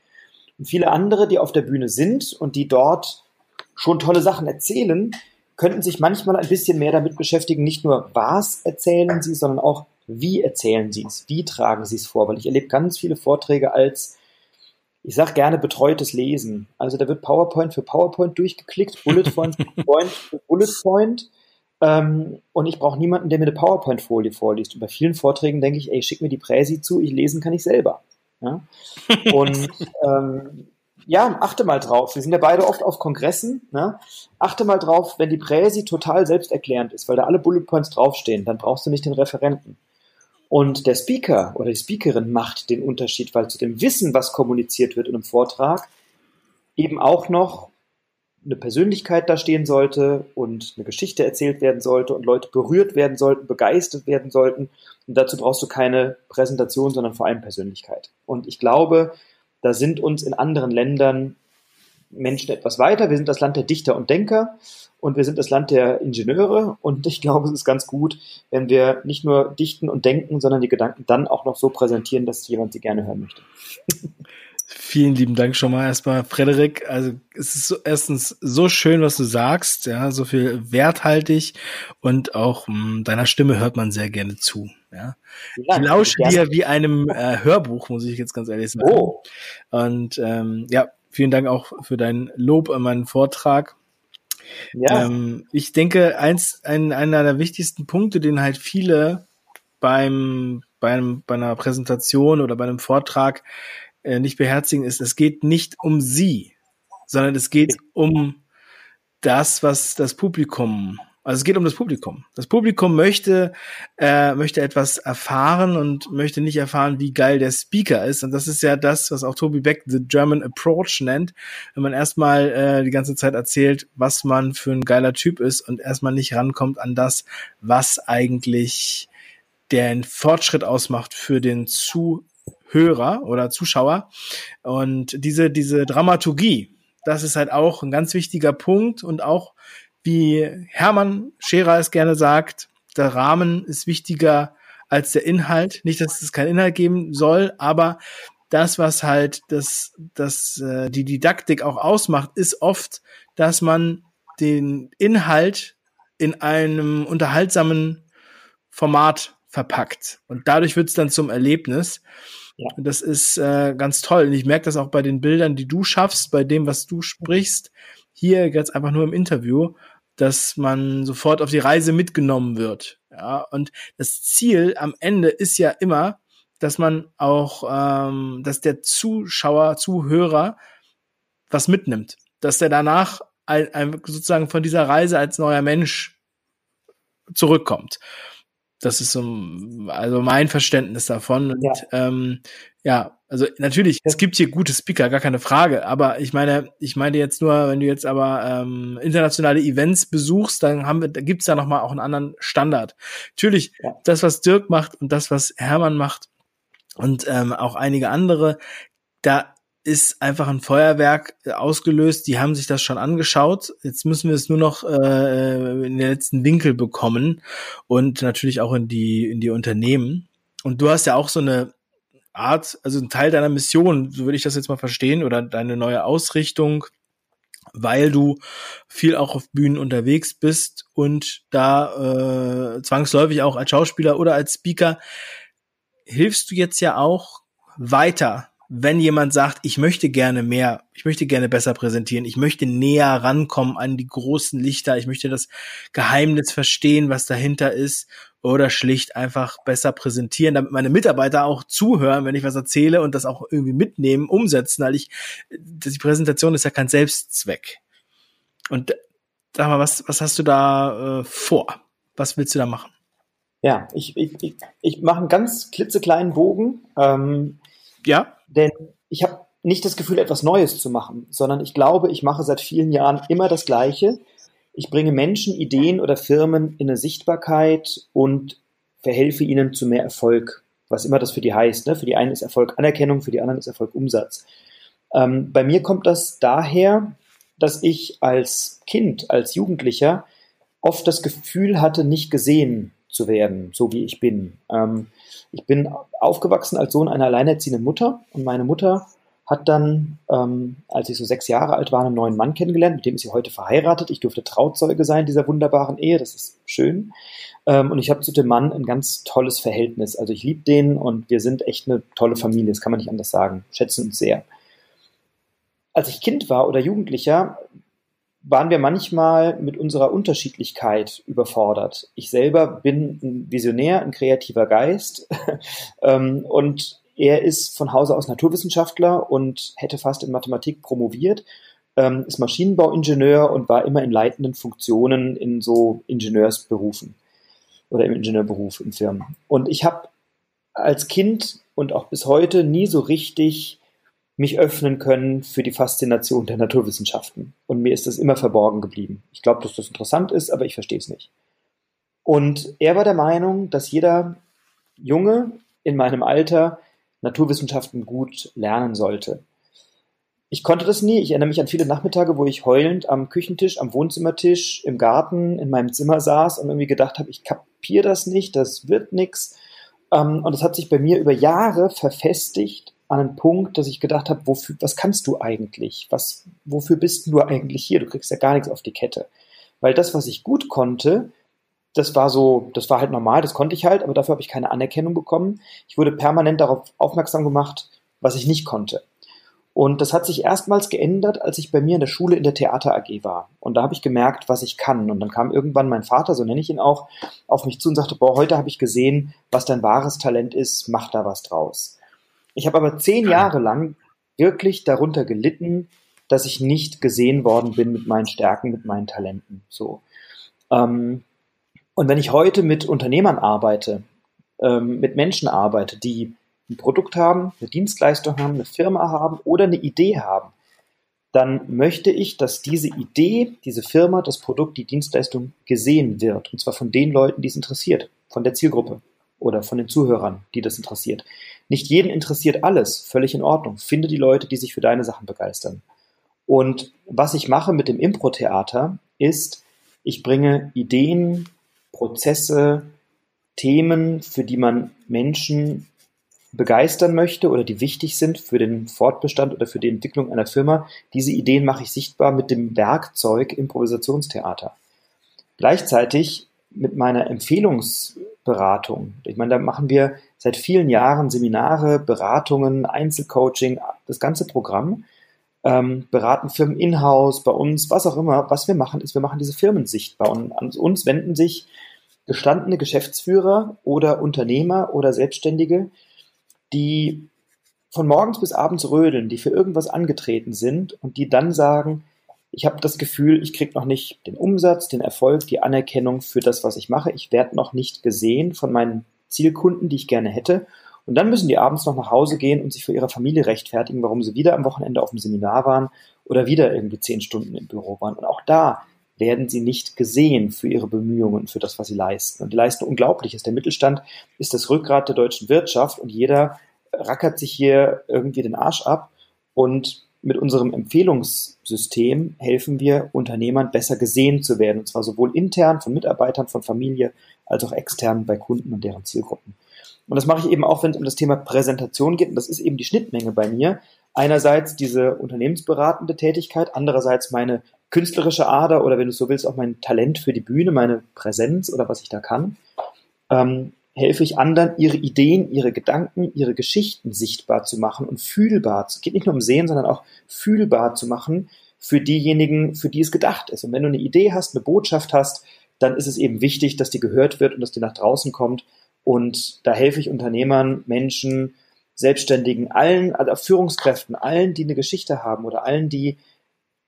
Und viele andere, die auf der Bühne sind und die dort schon tolle Sachen erzählen, könnten sich manchmal ein bisschen mehr damit beschäftigen, nicht nur was erzählen sie, sondern auch wie erzählen sie es, wie tragen sie es vor, weil ich erlebe ganz viele Vorträge als ich sage gerne betreutes Lesen. Also da wird PowerPoint für PowerPoint durchgeklickt, Bullet Point für Bullet Point. Ähm, und ich brauche niemanden, der mir eine PowerPoint-Folie vorliest. Und bei vielen Vorträgen denke ich, ey, schick mir die Präsi zu, ich lesen kann ich selber. Ja? Und ähm, ja, achte mal drauf. Wir sind ja beide oft auf Kongressen. Ne? Achte mal drauf, wenn die Präsi total selbsterklärend ist, weil da alle Bullet Points draufstehen, dann brauchst du nicht den Referenten. Und der Speaker oder die Speakerin macht den Unterschied, weil zu dem Wissen, was kommuniziert wird in einem Vortrag, eben auch noch eine Persönlichkeit da stehen sollte und eine Geschichte erzählt werden sollte und Leute berührt werden sollten, begeistert werden sollten. Und dazu brauchst du keine Präsentation, sondern vor allem Persönlichkeit. Und ich glaube, da sind uns in anderen Ländern Menschen etwas weiter. Wir sind das Land der Dichter und Denker und wir sind das Land der Ingenieure und ich glaube, es ist ganz gut, wenn wir nicht nur dichten und denken, sondern die Gedanken dann auch noch so präsentieren, dass jemand sie gerne hören möchte. Vielen lieben Dank schon mal erstmal, Frederik. Also es ist so, erstens so schön, was du sagst, ja, so viel werthaltig und auch mh, hm, deiner Stimme hört man sehr gerne zu. Ja. ja ich lausche dir wie einem äh, Hörbuch, muss ich jetzt ganz ehrlich sagen. Oh. Und ähm, ja, vielen Dank auch für dein Lob an meinen Vortrag. Ja. Ähm, ich denke, eins, ein, einer der wichtigsten Punkte, den halt viele beim, beim, bei einer Präsentation oder bei einem Vortrag äh, nicht beherzigen, ist, es geht nicht um sie, sondern es geht um das, was das Publikum also es geht um das Publikum. Das Publikum möchte, äh, möchte etwas erfahren und möchte nicht erfahren, wie geil der Speaker ist. Und das ist ja das, was auch Toby Beck The German Approach nennt. Wenn man erstmal äh, die ganze Zeit erzählt, was man für ein geiler Typ ist und erstmal nicht rankommt an das, was eigentlich den Fortschritt ausmacht für den Zuhörer oder Zuschauer. Und diese, diese Dramaturgie, das ist halt auch ein ganz wichtiger Punkt und auch wie Hermann Scherer es gerne sagt, der Rahmen ist wichtiger als der Inhalt. Nicht, dass es keinen Inhalt geben soll, aber das, was halt das, das, äh, die Didaktik auch ausmacht, ist oft, dass man den Inhalt in einem unterhaltsamen Format verpackt. Und dadurch wird es dann zum Erlebnis. Ja. Und das ist äh, ganz toll. Und ich merke das auch bei den Bildern, die du schaffst, bei dem, was du sprichst. Hier jetzt einfach nur im Interview dass man sofort auf die Reise mitgenommen wird. Ja, und das Ziel am Ende ist ja immer, dass man auch, ähm, dass der Zuschauer, Zuhörer was mitnimmt, dass der danach ein, ein, sozusagen von dieser Reise als neuer Mensch zurückkommt. Das ist so, also mein Verständnis davon. Und, ja. Ähm, ja, also natürlich, es gibt hier gute Speaker, gar keine Frage. Aber ich meine, ich meine jetzt nur, wenn du jetzt aber ähm, internationale Events besuchst, dann haben wir, da gibt's ja nochmal auch einen anderen Standard. Natürlich, ja. das, was Dirk macht und das, was Hermann macht und ähm, auch einige andere, da ist einfach ein Feuerwerk äh, ausgelöst. Die haben sich das schon angeschaut. Jetzt müssen wir es nur noch äh, in den letzten Winkel bekommen und natürlich auch in die in die Unternehmen. Und du hast ja auch so eine Art, also ein Teil deiner Mission, so würde ich das jetzt mal verstehen, oder deine neue Ausrichtung, weil du viel auch auf Bühnen unterwegs bist und da äh, zwangsläufig auch als Schauspieler oder als Speaker hilfst du jetzt ja auch weiter wenn jemand sagt, ich möchte gerne mehr, ich möchte gerne besser präsentieren, ich möchte näher rankommen an die großen Lichter, ich möchte das Geheimnis verstehen, was dahinter ist, oder schlicht einfach besser präsentieren, damit meine Mitarbeiter auch zuhören, wenn ich was erzähle und das auch irgendwie mitnehmen, umsetzen, weil ich, die Präsentation ist ja kein Selbstzweck. Und sag mal, was, was hast du da äh, vor? Was willst du da machen? Ja, ich, ich, ich, ich mache einen ganz klitzekleinen Bogen. Ähm, ja. Denn ich habe nicht das Gefühl, etwas Neues zu machen, sondern ich glaube, ich mache seit vielen Jahren immer das Gleiche. Ich bringe Menschen, Ideen oder Firmen in eine Sichtbarkeit und verhelfe ihnen zu mehr Erfolg, was immer das für die heißt. Ne? Für die einen ist Erfolg Anerkennung, für die anderen ist Erfolg Umsatz. Ähm, bei mir kommt das daher, dass ich als Kind, als Jugendlicher oft das Gefühl hatte, nicht gesehen zu werden, so wie ich bin. Ähm, ich bin aufgewachsen als Sohn einer alleinerziehenden Mutter und meine Mutter hat dann, ähm, als ich so sechs Jahre alt war, einen neuen Mann kennengelernt, mit dem ist sie heute verheiratet. Ich durfte Trauzeuge sein dieser wunderbaren Ehe, das ist schön. Ähm, und ich habe zu dem Mann ein ganz tolles Verhältnis. Also ich liebe den und wir sind echt eine tolle Familie, das kann man nicht anders sagen. Schätzen uns sehr. Als ich Kind war oder Jugendlicher, waren wir manchmal mit unserer Unterschiedlichkeit überfordert. Ich selber bin ein Visionär, ein kreativer Geist ähm, und er ist von Hause aus Naturwissenschaftler und hätte fast in Mathematik promoviert, ähm, ist Maschinenbauingenieur und war immer in leitenden Funktionen in so Ingenieursberufen oder im Ingenieurberuf in Firmen. Und ich habe als Kind und auch bis heute nie so richtig mich öffnen können für die Faszination der Naturwissenschaften. Und mir ist das immer verborgen geblieben. Ich glaube, dass das interessant ist, aber ich verstehe es nicht. Und er war der Meinung, dass jeder Junge in meinem Alter Naturwissenschaften gut lernen sollte. Ich konnte das nie. Ich erinnere mich an viele Nachmittage, wo ich heulend am Küchentisch, am Wohnzimmertisch, im Garten, in meinem Zimmer saß und irgendwie gedacht habe, ich kapiere das nicht, das wird nix. Ähm, und es hat sich bei mir über Jahre verfestigt an einen Punkt, dass ich gedacht habe, wofür, was kannst du eigentlich? Was, wofür bist du eigentlich hier? Du kriegst ja gar nichts auf die Kette. Weil das, was ich gut konnte, das war so, das war halt normal, das konnte ich halt, aber dafür habe ich keine Anerkennung bekommen. Ich wurde permanent darauf aufmerksam gemacht, was ich nicht konnte. Und das hat sich erstmals geändert, als ich bei mir in der Schule in der Theater AG war. Und da habe ich gemerkt, was ich kann. Und dann kam irgendwann mein Vater, so nenne ich ihn auch, auf mich zu und sagte, boah, heute habe ich gesehen, was dein wahres Talent ist, mach da was draus. Ich habe aber zehn Jahre lang wirklich darunter gelitten, dass ich nicht gesehen worden bin mit meinen Stärken, mit meinen Talenten. So. Ähm, und wenn ich heute mit Unternehmern arbeite, ähm, mit Menschen arbeite, die ein Produkt haben, eine Dienstleistung haben, eine Firma haben oder eine Idee haben, dann möchte ich, dass diese Idee, diese Firma, das Produkt, die Dienstleistung gesehen wird. Und zwar von den Leuten, die es interessiert, von der Zielgruppe oder von den Zuhörern, die das interessiert. Nicht jeden interessiert alles, völlig in Ordnung. Finde die Leute, die sich für deine Sachen begeistern. Und was ich mache mit dem Impro-Theater ist, ich bringe Ideen, Prozesse, Themen, für die man Menschen begeistern möchte oder die wichtig sind für den Fortbestand oder für die Entwicklung einer Firma. Diese Ideen mache ich sichtbar mit dem Werkzeug Improvisationstheater. Gleichzeitig mit meiner Empfehlungsberatung. Ich meine, da machen wir seit vielen Jahren Seminare, Beratungen, Einzelcoaching, das ganze Programm. Ähm, beraten Firmen in-house, bei uns, was auch immer. Was wir machen, ist, wir machen diese Firmen sichtbar. Und an uns wenden sich gestandene Geschäftsführer oder Unternehmer oder Selbstständige, die von morgens bis abends rödeln, die für irgendwas angetreten sind und die dann sagen, ich habe das Gefühl, ich kriege noch nicht den Umsatz, den Erfolg, die Anerkennung für das, was ich mache. Ich werde noch nicht gesehen von meinen Zielkunden, die ich gerne hätte. Und dann müssen die abends noch nach Hause gehen und sich für ihre Familie rechtfertigen, warum sie wieder am Wochenende auf dem Seminar waren oder wieder irgendwie zehn Stunden im Büro waren. Und auch da werden sie nicht gesehen für ihre Bemühungen, für das, was sie leisten. Und die leisten Unglaubliches. Der Mittelstand ist das Rückgrat der deutschen Wirtschaft und jeder rackert sich hier irgendwie den Arsch ab und mit unserem Empfehlungssystem helfen wir Unternehmern besser gesehen zu werden, und zwar sowohl intern von Mitarbeitern, von Familie, als auch extern bei Kunden und deren Zielgruppen. Und das mache ich eben auch, wenn es um das Thema Präsentation geht, und das ist eben die Schnittmenge bei mir. Einerseits diese unternehmensberatende Tätigkeit, andererseits meine künstlerische Ader oder wenn du so willst, auch mein Talent für die Bühne, meine Präsenz oder was ich da kann. Ähm, helfe ich anderen, ihre Ideen, ihre Gedanken, ihre Geschichten sichtbar zu machen und fühlbar. Es geht nicht nur um Sehen, sondern auch fühlbar zu machen für diejenigen, für die es gedacht ist. Und wenn du eine Idee hast, eine Botschaft hast, dann ist es eben wichtig, dass die gehört wird und dass die nach draußen kommt. Und da helfe ich Unternehmern, Menschen, Selbstständigen, allen, also Führungskräften, allen, die eine Geschichte haben oder allen, die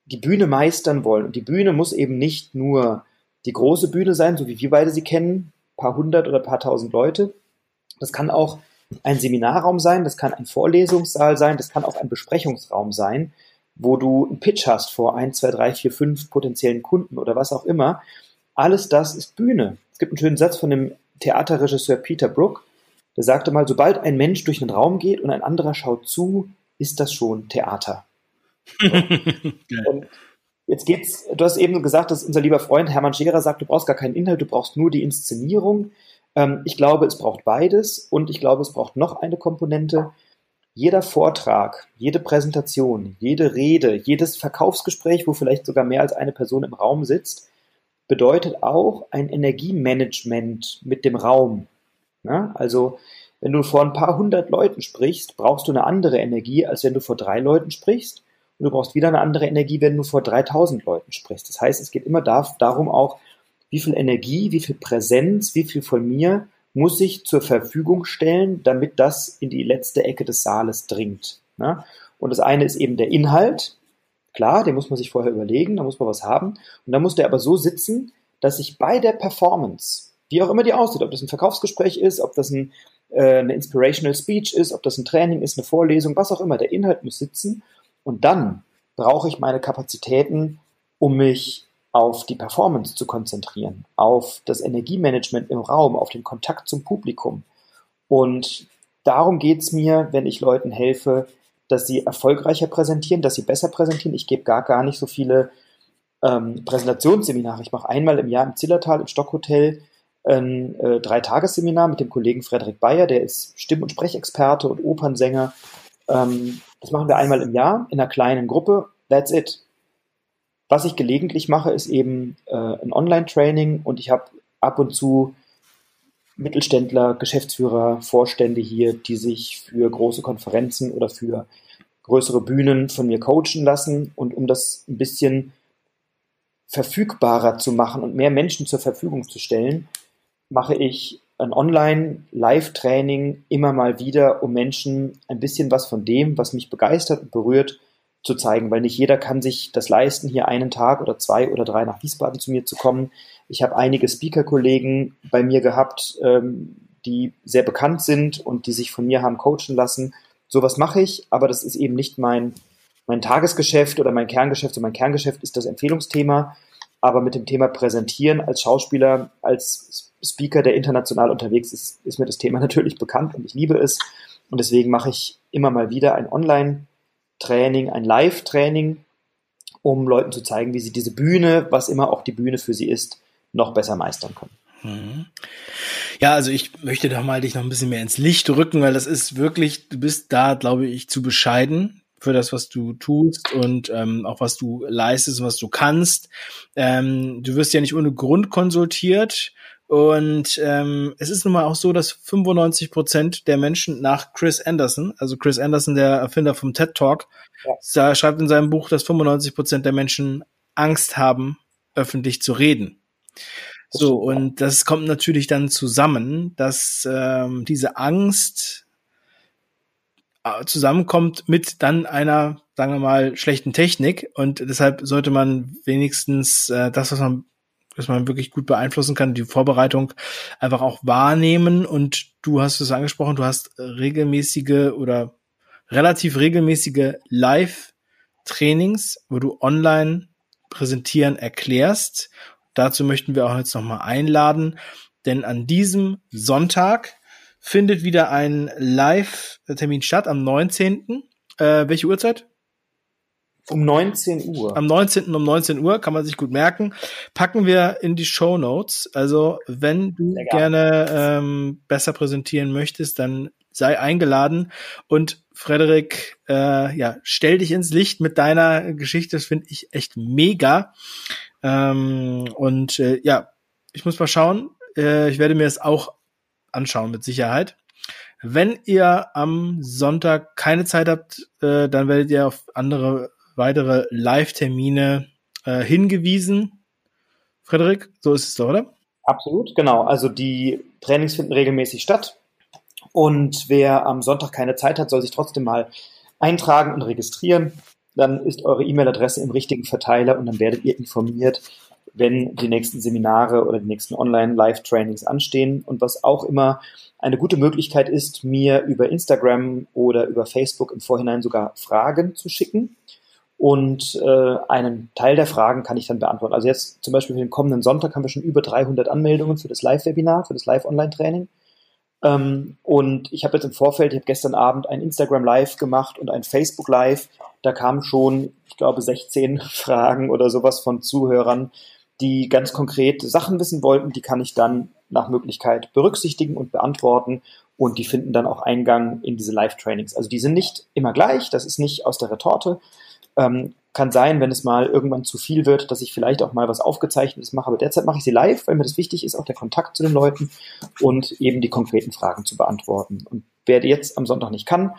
die Bühne meistern wollen. Und die Bühne muss eben nicht nur die große Bühne sein, so wie wir beide sie kennen, paar hundert oder paar tausend Leute. Das kann auch ein Seminarraum sein, das kann ein Vorlesungssaal sein, das kann auch ein Besprechungsraum sein, wo du einen Pitch hast vor ein, zwei, drei, vier, fünf potenziellen Kunden oder was auch immer. Alles das ist Bühne. Es gibt einen schönen Satz von dem Theaterregisseur Peter Brook, der sagte mal, sobald ein Mensch durch einen Raum geht und ein anderer schaut zu, ist das schon Theater. und Jetzt geht's, du hast eben gesagt, dass unser lieber Freund Hermann Scherer sagt, du brauchst gar keinen Inhalt, du brauchst nur die Inszenierung. Ähm, ich glaube, es braucht beides und ich glaube, es braucht noch eine Komponente. jeder Vortrag, jede Präsentation, jede Rede, jedes Verkaufsgespräch, wo vielleicht sogar mehr als eine Person im Raum sitzt, bedeutet auch ein Energiemanagement mit dem Raum. Ja, also wenn du vor ein paar hundert Leuten sprichst, brauchst du eine andere Energie, als wenn du vor drei Leuten sprichst. Und du brauchst wieder eine andere Energie, wenn du vor 3000 Leuten sprichst. Das heißt, es geht immer darum auch, wie viel Energie, wie viel Präsenz, wie viel von mir muss ich zur Verfügung stellen, damit das in die letzte Ecke des Saales dringt. Ne? Und das eine ist eben der Inhalt. Klar, den muss man sich vorher überlegen, da muss man was haben. Und dann muss der aber so sitzen, dass ich bei der Performance, wie auch immer die aussieht, ob das ein Verkaufsgespräch ist, ob das ein, äh, eine Inspirational Speech ist, ob das ein Training ist, eine Vorlesung, was auch immer, der Inhalt muss sitzen. Und dann brauche ich meine Kapazitäten, um mich auf die Performance zu konzentrieren, auf das Energiemanagement im Raum, auf den Kontakt zum Publikum. Und darum geht's mir, wenn ich Leuten helfe, dass sie erfolgreicher präsentieren, dass sie besser präsentieren. Ich gebe gar, gar nicht so viele ähm, Präsentationsseminare. Ich mache einmal im Jahr im Zillertal im Stockhotel ein äh, Dreitagesseminar mit dem Kollegen Frederik Bayer, der ist Stimm- und Sprechexperte und Opernsänger. Ähm, das machen wir einmal im Jahr in einer kleinen Gruppe. That's it. Was ich gelegentlich mache, ist eben äh, ein Online-Training und ich habe ab und zu Mittelständler, Geschäftsführer, Vorstände hier, die sich für große Konferenzen oder für größere Bühnen von mir coachen lassen. Und um das ein bisschen verfügbarer zu machen und mehr Menschen zur Verfügung zu stellen, mache ich ein Online-Live-Training immer mal wieder, um Menschen ein bisschen was von dem, was mich begeistert und berührt, zu zeigen, weil nicht jeder kann sich das leisten, hier einen Tag oder zwei oder drei nach Wiesbaden zu mir zu kommen. Ich habe einige Speaker-Kollegen bei mir gehabt, ähm, die sehr bekannt sind und die sich von mir haben coachen lassen. Sowas mache ich, aber das ist eben nicht mein, mein Tagesgeschäft oder mein Kerngeschäft. So mein Kerngeschäft ist das Empfehlungsthema. Aber mit dem Thema Präsentieren als Schauspieler, als Speaker, der international unterwegs ist, ist mir das Thema natürlich bekannt und ich liebe es. Und deswegen mache ich immer mal wieder ein Online- Training, ein Live-Training, um Leuten zu zeigen, wie sie diese Bühne, was immer auch die Bühne für sie ist, noch besser meistern können. Mhm. Ja, also ich möchte da mal dich noch ein bisschen mehr ins Licht rücken, weil das ist wirklich, du bist da, glaube ich, zu bescheiden für das, was du tust und ähm, auch was du leistest und was du kannst. Ähm, du wirst ja nicht ohne Grund konsultiert. Und ähm, es ist nun mal auch so, dass 95 Prozent der Menschen nach Chris Anderson, also Chris Anderson, der Erfinder vom TED Talk, ja. schreibt in seinem Buch, dass 95 Prozent der Menschen Angst haben, öffentlich zu reden. So, und das kommt natürlich dann zusammen, dass ähm, diese Angst zusammenkommt mit dann einer, sagen wir mal, schlechten Technik. Und deshalb sollte man wenigstens äh, das, was man dass man wirklich gut beeinflussen kann, die Vorbereitung einfach auch wahrnehmen. Und du hast es angesprochen, du hast regelmäßige oder relativ regelmäßige Live-Trainings, wo du online präsentieren erklärst. Dazu möchten wir auch jetzt nochmal einladen, denn an diesem Sonntag findet wieder ein Live-Termin statt am 19. Äh, welche Uhrzeit? Um 19 Uhr. Am 19. um 19 Uhr kann man sich gut merken. Packen wir in die Show Notes. Also, wenn du gerne ähm, besser präsentieren möchtest, dann sei eingeladen. Und Frederik, äh, ja, stell dich ins Licht mit deiner Geschichte. Das finde ich echt mega. Ähm, und äh, ja, ich muss mal schauen. Äh, ich werde mir es auch anschauen, mit Sicherheit. Wenn ihr am Sonntag keine Zeit habt, äh, dann werdet ihr auf andere weitere Live-Termine äh, hingewiesen. Frederik, so ist es doch, oder? Absolut, genau. Also die Trainings finden regelmäßig statt. Und wer am Sonntag keine Zeit hat, soll sich trotzdem mal eintragen und registrieren. Dann ist eure E-Mail-Adresse im richtigen Verteiler und dann werdet ihr informiert, wenn die nächsten Seminare oder die nächsten Online-Live-Trainings anstehen. Und was auch immer eine gute Möglichkeit ist, mir über Instagram oder über Facebook im Vorhinein sogar Fragen zu schicken und äh, einen Teil der Fragen kann ich dann beantworten. Also jetzt zum Beispiel für den kommenden Sonntag haben wir schon über 300 Anmeldungen für das Live-Webinar, für das Live-Online-Training. Ähm, und ich habe jetzt im Vorfeld, ich habe gestern Abend ein Instagram Live gemacht und ein Facebook Live. Da kamen schon, ich glaube, 16 Fragen oder sowas von Zuhörern, die ganz konkret Sachen wissen wollten, die kann ich dann nach Möglichkeit berücksichtigen und beantworten und die finden dann auch Eingang in diese Live-Trainings. Also die sind nicht immer gleich, das ist nicht aus der Retorte. Ähm, kann sein, wenn es mal irgendwann zu viel wird, dass ich vielleicht auch mal was Aufgezeichnetes mache, aber derzeit mache ich sie live, weil mir das wichtig ist, auch der Kontakt zu den Leuten und eben die konkreten Fragen zu beantworten. Und wer jetzt am Sonntag nicht kann,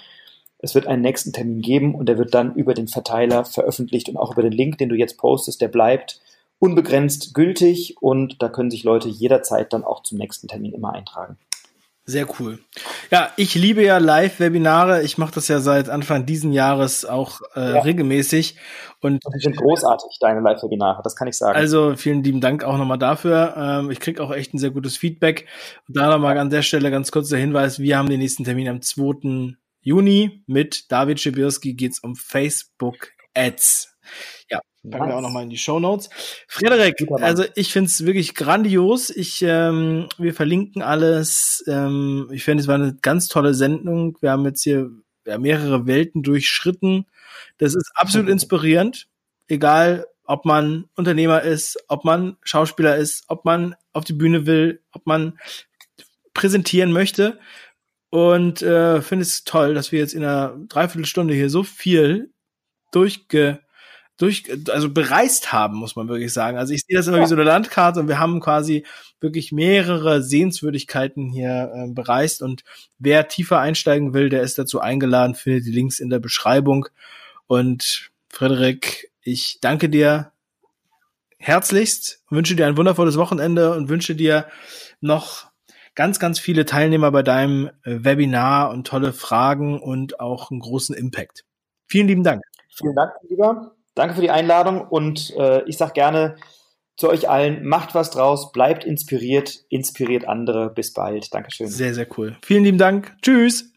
es wird einen nächsten Termin geben und der wird dann über den Verteiler veröffentlicht und auch über den Link, den du jetzt postest, der bleibt unbegrenzt gültig und da können sich Leute jederzeit dann auch zum nächsten Termin immer eintragen. Sehr cool. Ja, ich liebe ja Live-Webinare. Ich mache das ja seit Anfang diesen Jahres auch äh, ja. regelmäßig. Und die sind großartig, deine Live-Webinare, das kann ich sagen. Also vielen lieben Dank auch nochmal dafür. Ähm, ich krieg auch echt ein sehr gutes Feedback. Und da nochmal an der Stelle ganz kurz der Hinweis, wir haben den nächsten Termin am 2. Juni mit David Schibirski geht's um Facebook Ads. Packen wir auch nochmal in die Show Notes. Frederik, also ich finde es wirklich grandios. Ich, ähm, wir verlinken alles. Ähm, ich finde, es war eine ganz tolle Sendung. Wir haben jetzt hier ja, mehrere Welten durchschritten. Das ist absolut inspirierend. Egal, ob man Unternehmer ist, ob man Schauspieler ist, ob man auf die Bühne will, ob man präsentieren möchte. Und äh, finde es toll, dass wir jetzt in einer Dreiviertelstunde hier so viel durchge durch, also bereist haben, muss man wirklich sagen. Also ich sehe das immer ja. wie so eine Landkarte und wir haben quasi wirklich mehrere Sehenswürdigkeiten hier äh, bereist und wer tiefer einsteigen will, der ist dazu eingeladen, findet die Links in der Beschreibung. Und Frederik, ich danke dir herzlichst, wünsche dir ein wundervolles Wochenende und wünsche dir noch ganz, ganz viele Teilnehmer bei deinem äh, Webinar und tolle Fragen und auch einen großen Impact. Vielen lieben Dank. Vielen Dank, lieber. Danke für die Einladung und äh, ich sage gerne zu euch allen, macht was draus, bleibt inspiriert, inspiriert andere. Bis bald. Dankeschön. Sehr, sehr cool. Vielen lieben Dank. Tschüss.